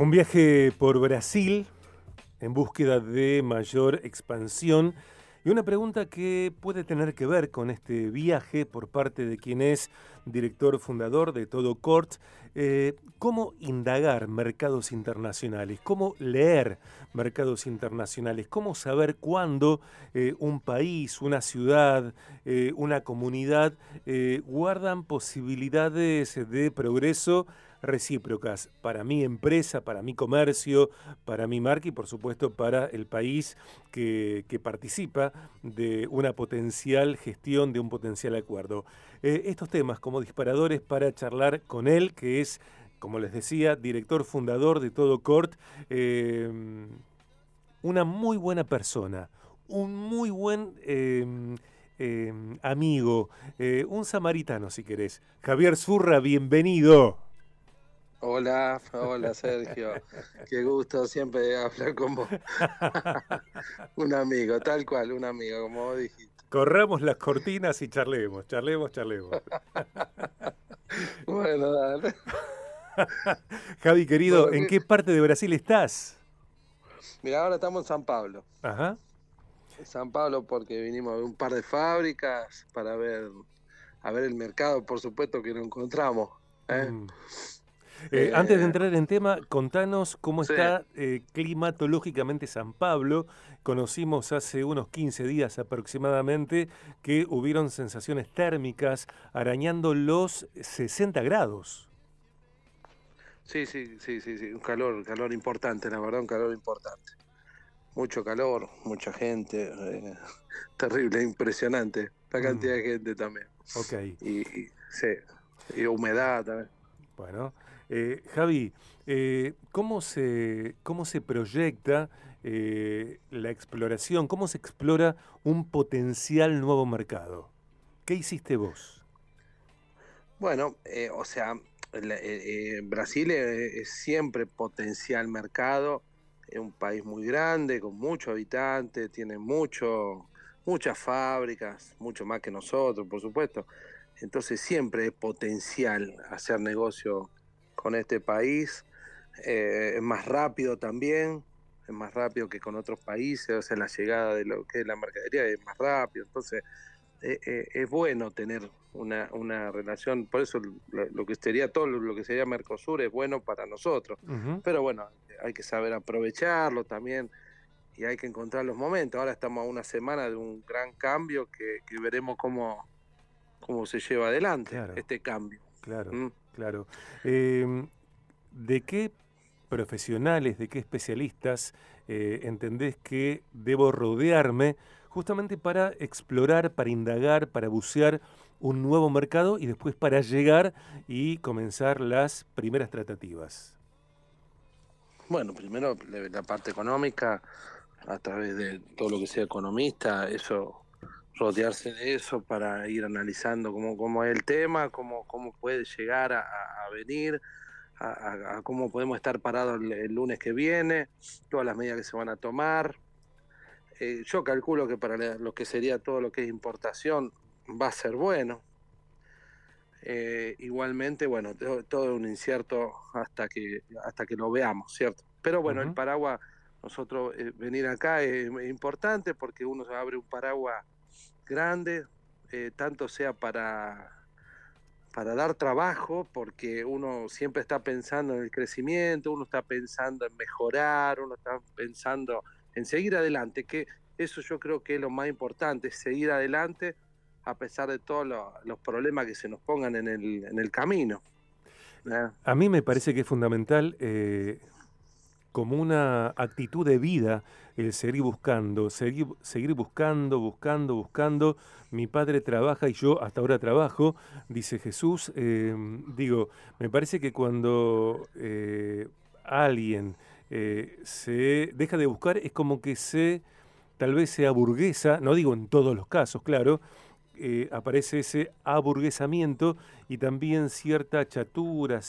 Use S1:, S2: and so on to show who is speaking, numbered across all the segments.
S1: Un viaje por Brasil en búsqueda de mayor expansión y una pregunta que puede tener que ver con este viaje por parte de quien es director fundador de Todo Cort, eh, cómo indagar mercados internacionales, cómo leer mercados internacionales, cómo saber cuándo eh, un país, una ciudad, eh, una comunidad guardan posibilidades de progreso recíprocas para mi empresa, para mi comercio, para mi marca y por supuesto para el país que, participa de una potencial gestión, de un potencial acuerdo. Eh, estos temas como disparadores para charlar con él, que es, como les decía, director fundador de Todo Cort, eh, una muy buena persona, un muy buen... Eh, amigo, un samaritano si querés. Javier Zurra, bienvenido.
S2: Hola, hola Sergio. Qué gusto siempre hablar con vos. un amigo, tal cual, un amigo, como vos dijiste.
S1: Corramos las cortinas y charlemos, charlemos, charlemos.
S2: bueno, dale.
S1: Javi, querido, ¿en qué parte de Brasil estás?
S2: Mira, ahora estamos en San Pablo. Ajá. En San Pablo porque vinimos a ver un par de fábricas para ver, a ver el mercado, por supuesto que lo encontramos. ¿eh? Mm.
S1: Eh, antes de entrar en tema, contanos cómo está eh, climatológicamente San Pablo. Conocimos hace unos 15 días aproximadamente que hubieron sensaciones térmicas arañando los 60 grados.
S2: Sí, sí, sí, sí, sí, un calor, calor importante, la verdad, un calor importante. Mucho calor, mucha gente, eh, terrible, impresionante, la cantidad de mm. gente también. Ok. Y, sí, y humedad también.
S1: Bueno, eh, Javi, eh, ¿cómo, se, ¿cómo se proyecta eh, la exploración? ¿Cómo se explora un potencial nuevo mercado? ¿Qué hiciste vos?
S2: Bueno, o sea, Brasil es, siempre potencial mercado, es un país muy grande, con muchos habitantes, tiene mucho, muchas fábricas, mucho más que nosotros, por supuesto. Entonces siempre es potencial hacer negocio con este país. Eh, es más rápido también, es más rápido que con otros países, o sea, la llegada de lo que es la mercadería es más rápido. Entonces, eh, eh, es bueno tener una, una relación, por eso lo, que sería todo lo que sería Mercosur es bueno para nosotros. Pero bueno, hay que saber aprovecharlo también y hay que encontrar los momentos. Ahora estamos a una semana de un gran cambio que, veremos cómo, cómo se lleva adelante este cambio.
S1: Claro. ¿Mm? Claro. Em, ¿De qué profesionales, de qué especialistas eh, entendés que debo rodearme justamente para explorar, para indagar, para bucear un nuevo mercado y después para llegar y comenzar las primeras tratativas?
S2: Bueno, primero la parte económica, a través de todo lo que sea economista, eso rodearse de eso para ir analizando cómo, cómo es el tema, cómo, cómo puede llegar a, venir, a, cómo podemos estar parados el, lunes que viene, todas las medidas que se van a tomar. Eh, yo calculo que para lo que sería todo lo que es importación va a ser bueno. Eh, igualmente, bueno, todo, es un incierto hasta que, hasta que lo veamos, ¿cierto? Pero bueno, el paraguas, nosotros eh, venir acá es, es importante porque uno se abre un paraguas grande, eh, tanto sea para, para dar trabajo, porque uno siempre está pensando en el crecimiento, uno está pensando en mejorar, uno está pensando en seguir adelante, que eso yo creo que es lo más importante, seguir adelante a pesar de todos los problemas que se nos pongan en el, en el camino.
S1: A mí me parece que es fundamental eh, como una actitud de vida el seguir buscando, seguir, seguir buscando, buscando, buscando. Mi padre trabaja y yo hasta ahora trabajo, dice Jesús. Eh, digo, me parece que cuando eh, alguien eh, se deja de buscar es como que se, tal vez sea burguesa, no digo en todos los casos, claro, aparece ese aburguesamiento y también cierta chatura,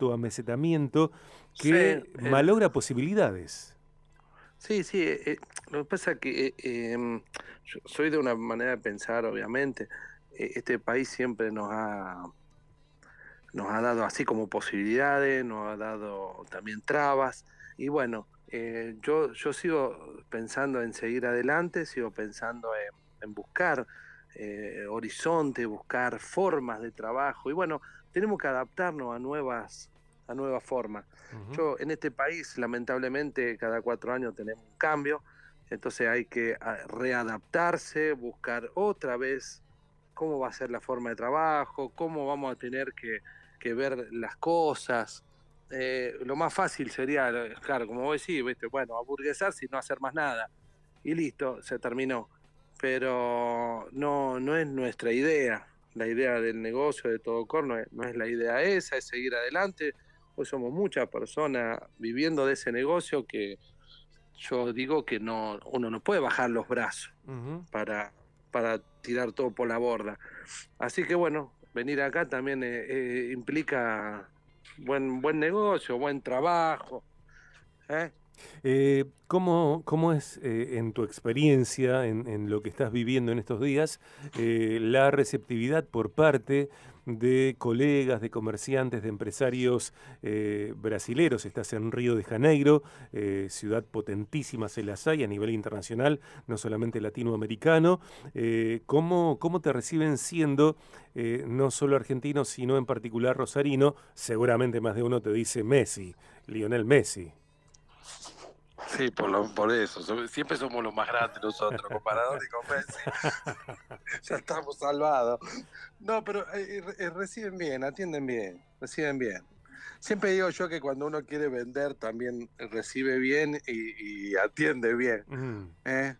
S1: cierto amesetamiento que malogra posibilidades.
S2: Sí, sí, eh, eh, lo que pasa es que eh, em, yo soy de una manera de pensar, obviamente. este país siempre nos ha, nos ha dado así como posibilidades, nos ha dado también trabas. Y bueno, eh, yo, yo sigo pensando en seguir adelante, sigo pensando en, buscar eh, horizonte, buscar formas de trabajo. Y bueno, tenemos que adaptarnos a nuevas, a nuevas formas. Yo en este país, lamentablemente, cada cuatro años tenemos un cambio, entonces hay que ah, readaptarse, buscar otra vez cómo va a ser la forma de trabajo, cómo vamos a tener que, que ver las cosas. Eh, lo más fácil sería, claro, como vos decís, ¿viste? bueno, aburguesarse y no hacer más nada. Y listo, se terminó. Pero no, no es nuestra idea. La idea del negocio de todo corno no es la idea esa, es seguir adelante. Hoy somos muchas personas viviendo de ese negocio que yo digo que no uno no puede bajar los brazos para, para tirar todo por la borda. Así que bueno, venir acá también eh, eh, implica buen, buen negocio, buen trabajo.
S1: ¿eh? Eh, ¿cómo, ¿cómo, es en tu experiencia, en, lo que estás viviendo en estos días, la receptividad por parte de colegas, de comerciantes, de empresarios eh, brasileros. Estás en Río de Janeiro, eh, ciudad potentísima se las hay a nivel internacional, no solamente latinoamericano. Eh, ¿cómo, ¿Cómo te reciben siendo no solo argentino, sino en particular rosarino? Seguramente más de uno te dice Messi, Lionel Messi.
S2: Sí, por, por eso. Siempre somos los más grandes nosotros, comparadores y con Messi. ya estamos salvados. No, pero eh, eh, reciben bien, atienden bien, reciben bien. Siempre digo yo que cuando uno quiere vender también recibe bien y, atiende bien. ¿eh?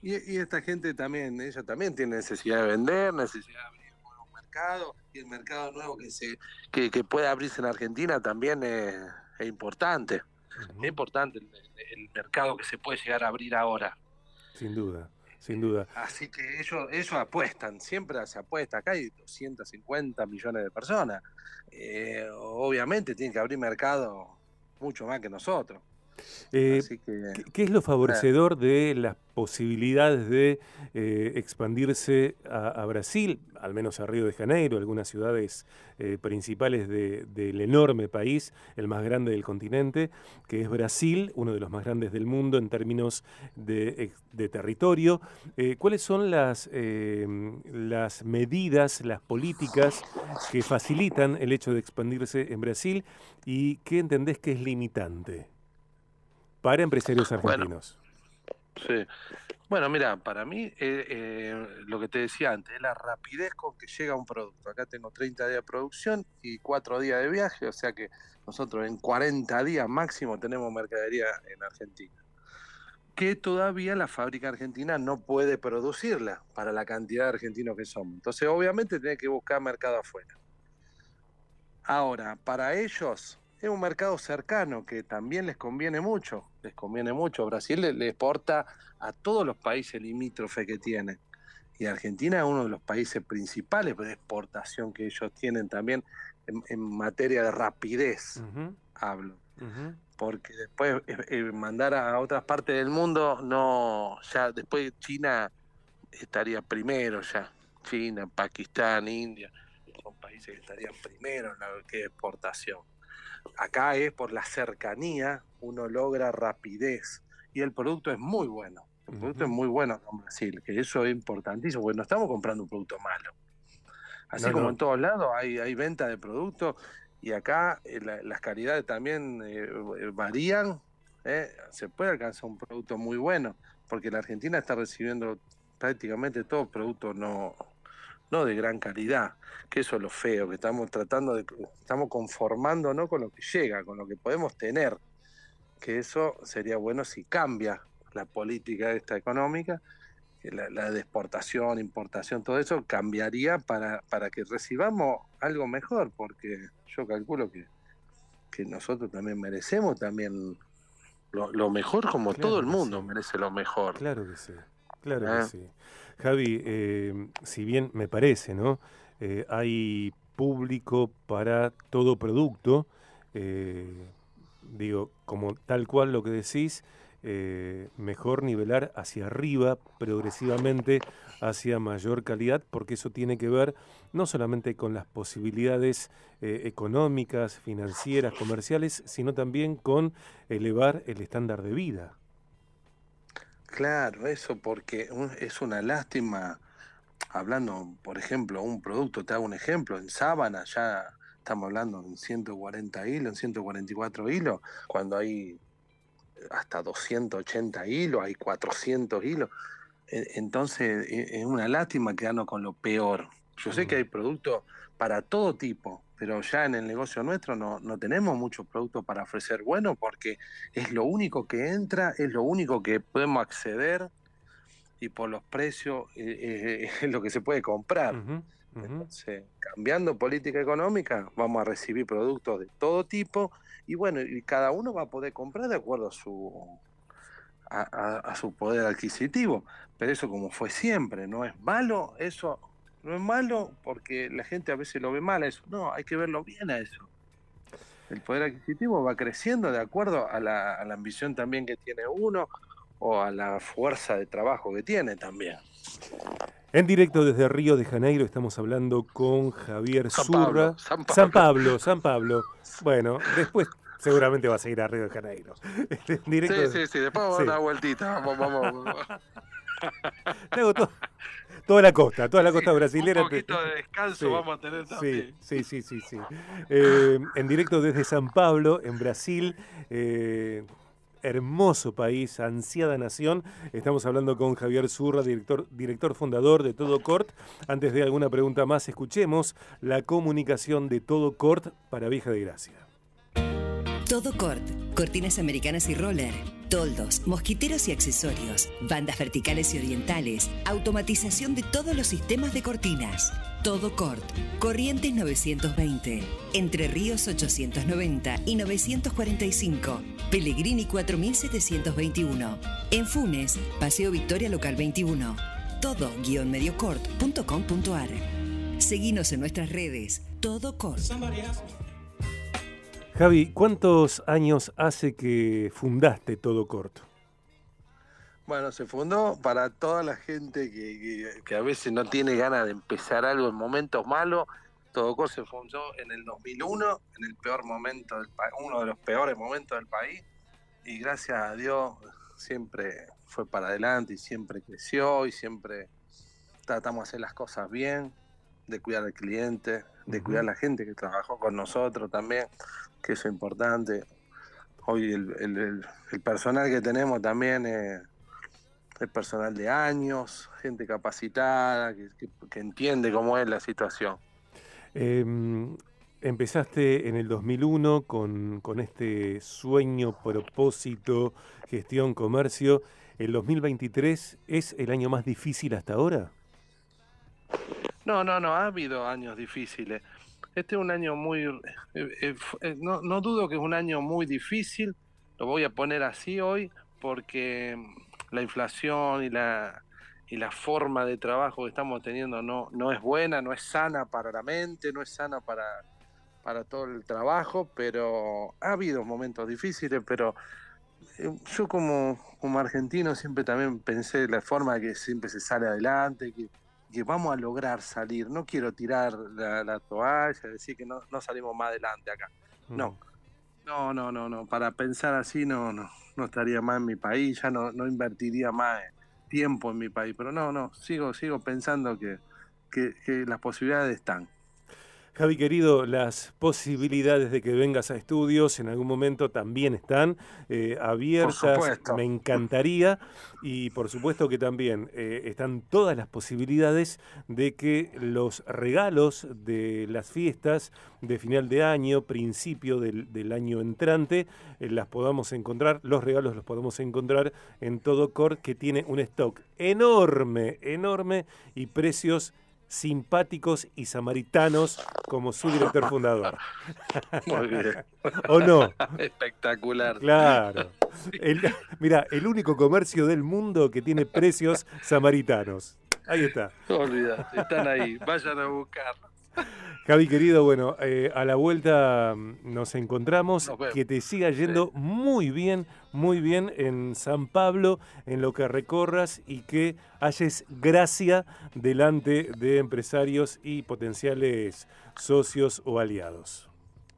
S2: y, esta gente también, ella también tiene necesidad de vender, necesidad de abrir un nuevo mercado y el mercado nuevo que se que, que puede abrirse en Argentina también es importante. Es importante el, mercado que se puede llegar a abrir ahora.
S1: Sin duda, sin duda.
S2: Así que ellos, ellos apuestan, siempre se apuesta. Acá hay 250 millones de personas. Eh, obviamente tienen que abrir mercado mucho más que nosotros.
S1: Eh, ¿Qué es lo favorecedor de las posibilidades de eh, expandirse a, Brasil, al menos a Río de Janeiro, algunas ciudades eh, principales del enorme país, el más grande del continente, que es Brasil, uno de los más grandes del mundo en términos de, territorio? ¿Cuáles son las, las medidas, las políticas que facilitan el hecho de expandirse en Brasil y qué entendés que es limitante? Para empresarios argentinos.
S2: sí. Bueno, mira, para mí eh, eh, lo que te decía antes, es la rapidez con que llega un producto. Acá tengo 30 días de producción y 4 días de viaje, o sea que nosotros en 40 días máximo tenemos mercadería en Argentina. Que todavía la fábrica argentina no puede producirla para la cantidad de argentinos que somos. Entonces, obviamente, tiene que buscar mercado afuera. Ahora, para ellos, es un mercado cercano que también les conviene mucho, les conviene mucho. Brasil le, exporta a todos los países limítrofes que tienen. Y Argentina es uno de los países principales de exportación que ellos tienen también en, materia de rapidez, hablo. Porque después eh, eh, mandar a otras partes del mundo, no, ya después China estaría primero ya. China, Pakistán, India, son países que estarían primero en la que exportación. Acá es por la cercanía, uno logra rapidez y el producto es muy bueno. El producto es muy bueno en Brasil, que eso es importantísimo, porque no estamos comprando un producto malo. Así como en todos lados hay, hay venta de productos y acá eh, las calidades también eh, varían. Eh, se puede alcanzar un producto muy bueno, porque la Argentina está recibiendo prácticamente todo producto no, no de gran calidad, que eso es lo feo, que estamos tratando de, estamos conformando ¿no? con lo que llega, con lo que podemos tener, que eso sería bueno si cambia la política esta económica, la, la de exportación, importación, todo eso cambiaría para, para que recibamos algo mejor, porque yo calculo que, que nosotros también merecemos también lo, mejor como todo el mundo merece lo mejor.
S1: Claro que sí, claro que ¿Eh? sí. Javi, eh, si bien me parece, ¿no? Eh, hay público para todo producto, eh, digo, como tal cual lo que decís, eh, mejor nivelar hacia arriba, progresivamente hacia mayor calidad, porque eso tiene que ver no solamente con las posibilidades eh, económicas, financieras, comerciales, sino también con elevar el estándar de vida.
S2: Claro, eso porque es una lástima, hablando, por ejemplo, un producto, te hago un ejemplo, en sábana ya estamos hablando en 140 hilos, en 144 hilos, cuando hay hasta 280 hilos, hay 400 hilos. E, entonces e, es una lástima quedarnos con lo peor. Yo sé que hay productos para todo tipo, pero ya en el negocio nuestro no, no tenemos muchos productos para ofrecer bueno porque es lo único que entra, es lo único que podemos acceder y por los precios eh, eh, es lo que se puede comprar. Entonces, cambiando política económica, vamos a recibir productos de todo tipo y bueno, y cada uno va a poder comprar de acuerdo a su a, su poder adquisitivo. Pero eso como fue siempre, no es malo, eso no es malo porque la gente a veces lo ve mal eso. No, hay que verlo bien a eso. El poder adquisitivo va creciendo de acuerdo a la, a la ambición también que tiene uno o a la fuerza de trabajo que tiene también.
S1: En directo desde Río de Janeiro estamos hablando con Javier Zurra. San Pablo. San Pablo, Bueno, después seguramente va a seguir a Río de Janeiro.
S2: sí, sí, sí, después vamos a dar una vueltita. Vamos, vamos.
S1: toda la costa, toda la costa brasilera.
S2: Un poquito de descanso vamos a tener también.
S1: Sí, sí, sí, sí. Eh, en directo desde San Pablo, en Brasil. Eh, hermoso país, ansiada nación. Estamos hablando con Javier Zurra, director, director fundador de Todo Cort. Antes de alguna pregunta más, escuchemos la comunicación de Todo Cort para Vieja de Gracia.
S3: Todo Cort, cortinas americanas y roller, toldos, mosquiteros y accesorios, bandas verticales y orientales, automatización de todos los sistemas de cortinas. Todo Cort, Corrientes 920, Entre Ríos 890 y 945, Pellegrini 4721, en Funes, Paseo Victoria Local 21, todo-mediocort.com.ar. Seguinos en nuestras redes, Todo Cort.
S1: Javi, ¿cuántos años hace que fundaste Todo Corto?
S2: Bueno, se fundó para toda la gente que, a veces no tiene ganas de empezar algo en momentos malos. Todo Corto se fundó en el 2001, en el peor momento del uno de los peores momentos del país. Y gracias a Dios siempre fue para adelante y siempre creció y siempre tratamos de hacer las cosas bien, de cuidar al cliente, de cuidar a la gente que trabajó con nosotros también que eso es importante. Hoy el, personal que tenemos también es, personal de años, gente capacitada, que, entiende cómo es la situación.
S1: Em, empezaste en el 2001 con, con este sueño, propósito, gestión, comercio. ¿El 2023 es el año más difícil hasta ahora?
S2: No, no, no, ha habido años difíciles. Este es un año muy, eh, eh, eh, no, no, dudo que es un año muy difícil, lo voy a poner así hoy, porque la inflación y la, y la forma de trabajo que estamos teniendo no, no es buena, no es sana para la mente, no es sana para, para todo el trabajo, pero ha habido momentos difíciles, pero yo como, como argentino siempre también pensé la forma que siempre se sale adelante, que que vamos a lograr salir. No quiero tirar la, toalla, decir que no, no, salimos más adelante acá. No, no, no, no, no. Para pensar así no, no, no estaría más en mi país, ya no, no invertiría más tiempo en mi país. Pero no, no, sigo, sigo pensando que, que, que las posibilidades están.
S1: Javi querido, las posibilidades de que vengas a estudios en algún momento también están eh, abiertas. Me encantaría. Y por supuesto que también eh, están todas las posibilidades de que los regalos de las fiestas de final de año, principio del, año entrante, eh, las podamos encontrar. Los regalos los podemos encontrar en todo Core, que tiene un stock enorme, enorme y precios simpáticos y samaritanos como su director fundador.
S2: Muy bien.
S1: ¿O no?
S2: Espectacular.
S1: Claro. mira, el único comercio del mundo que tiene precios samaritanos. Ahí está.
S2: No están ahí, vayan a buscarlos.
S1: Javi, querido, bueno, eh, a la vuelta mm, nos encontramos. que te siga yendo muy bien, muy bien en San Pablo, en lo que recorras y que hayes gracia delante de empresarios y potenciales socios o aliados.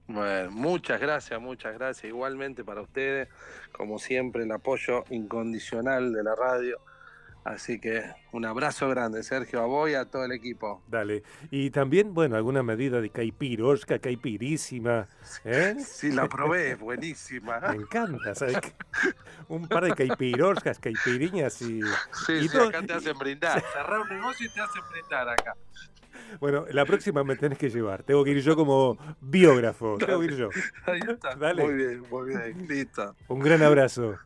S2: Bueno, muchas gracias, muchas gracias. Igualmente para ustedes, como siempre, el apoyo incondicional de la radio Así que un abrazo grande, Sergio, a vos y a todo el equipo.
S1: Dale. Y también, bueno, alguna medida de caipirosca, caipirísima. ¿eh?
S2: Sí, la probé, buenísima.
S1: Me encanta, ¿sabes? un par de caipiroscas, caipiriñas y.
S2: Sí, sí, acá te hacen brindar. Cerrar un negocio y te hacen brindar acá.
S1: Bueno, la próxima me tenés que llevar. Tengo que ir yo como biógrafo. Tengo que ir yo.
S2: Ahí está. Dale. Muy bien, muy bien. Listo.
S1: Un gran abrazo.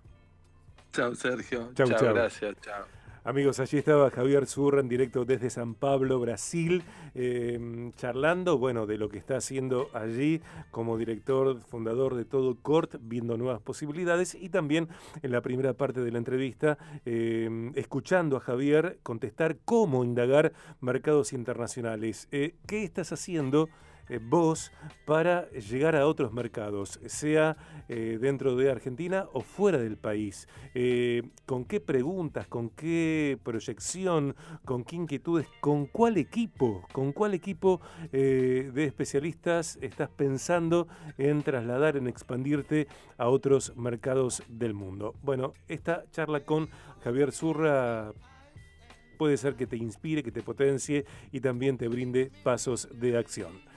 S2: Chao, Sergio. Chao, chao. Gracias, chao.
S1: Amigos, allí estaba Javier Zurra en directo desde San Pablo, Brasil, em, charlando, bueno, de lo que está haciendo allí como director, fundador de Todo Cort, viendo nuevas posibilidades y también en la primera parte de la entrevista, em, escuchando a Javier contestar cómo indagar mercados internacionales. Eh, ¿Qué estás haciendo? Eh, vos para llegar a otros mercados, sea eh, dentro de Argentina o fuera del país? Eh, ¿Con qué preguntas, con qué proyección, con qué inquietudes, con cuál equipo, con cuál equipo de especialistas estás pensando en trasladar, en expandirte a otros mercados del mundo? Bueno, esta charla con Javier Zurra puede ser que te inspire, que te potencie y también te brinde pasos de acción.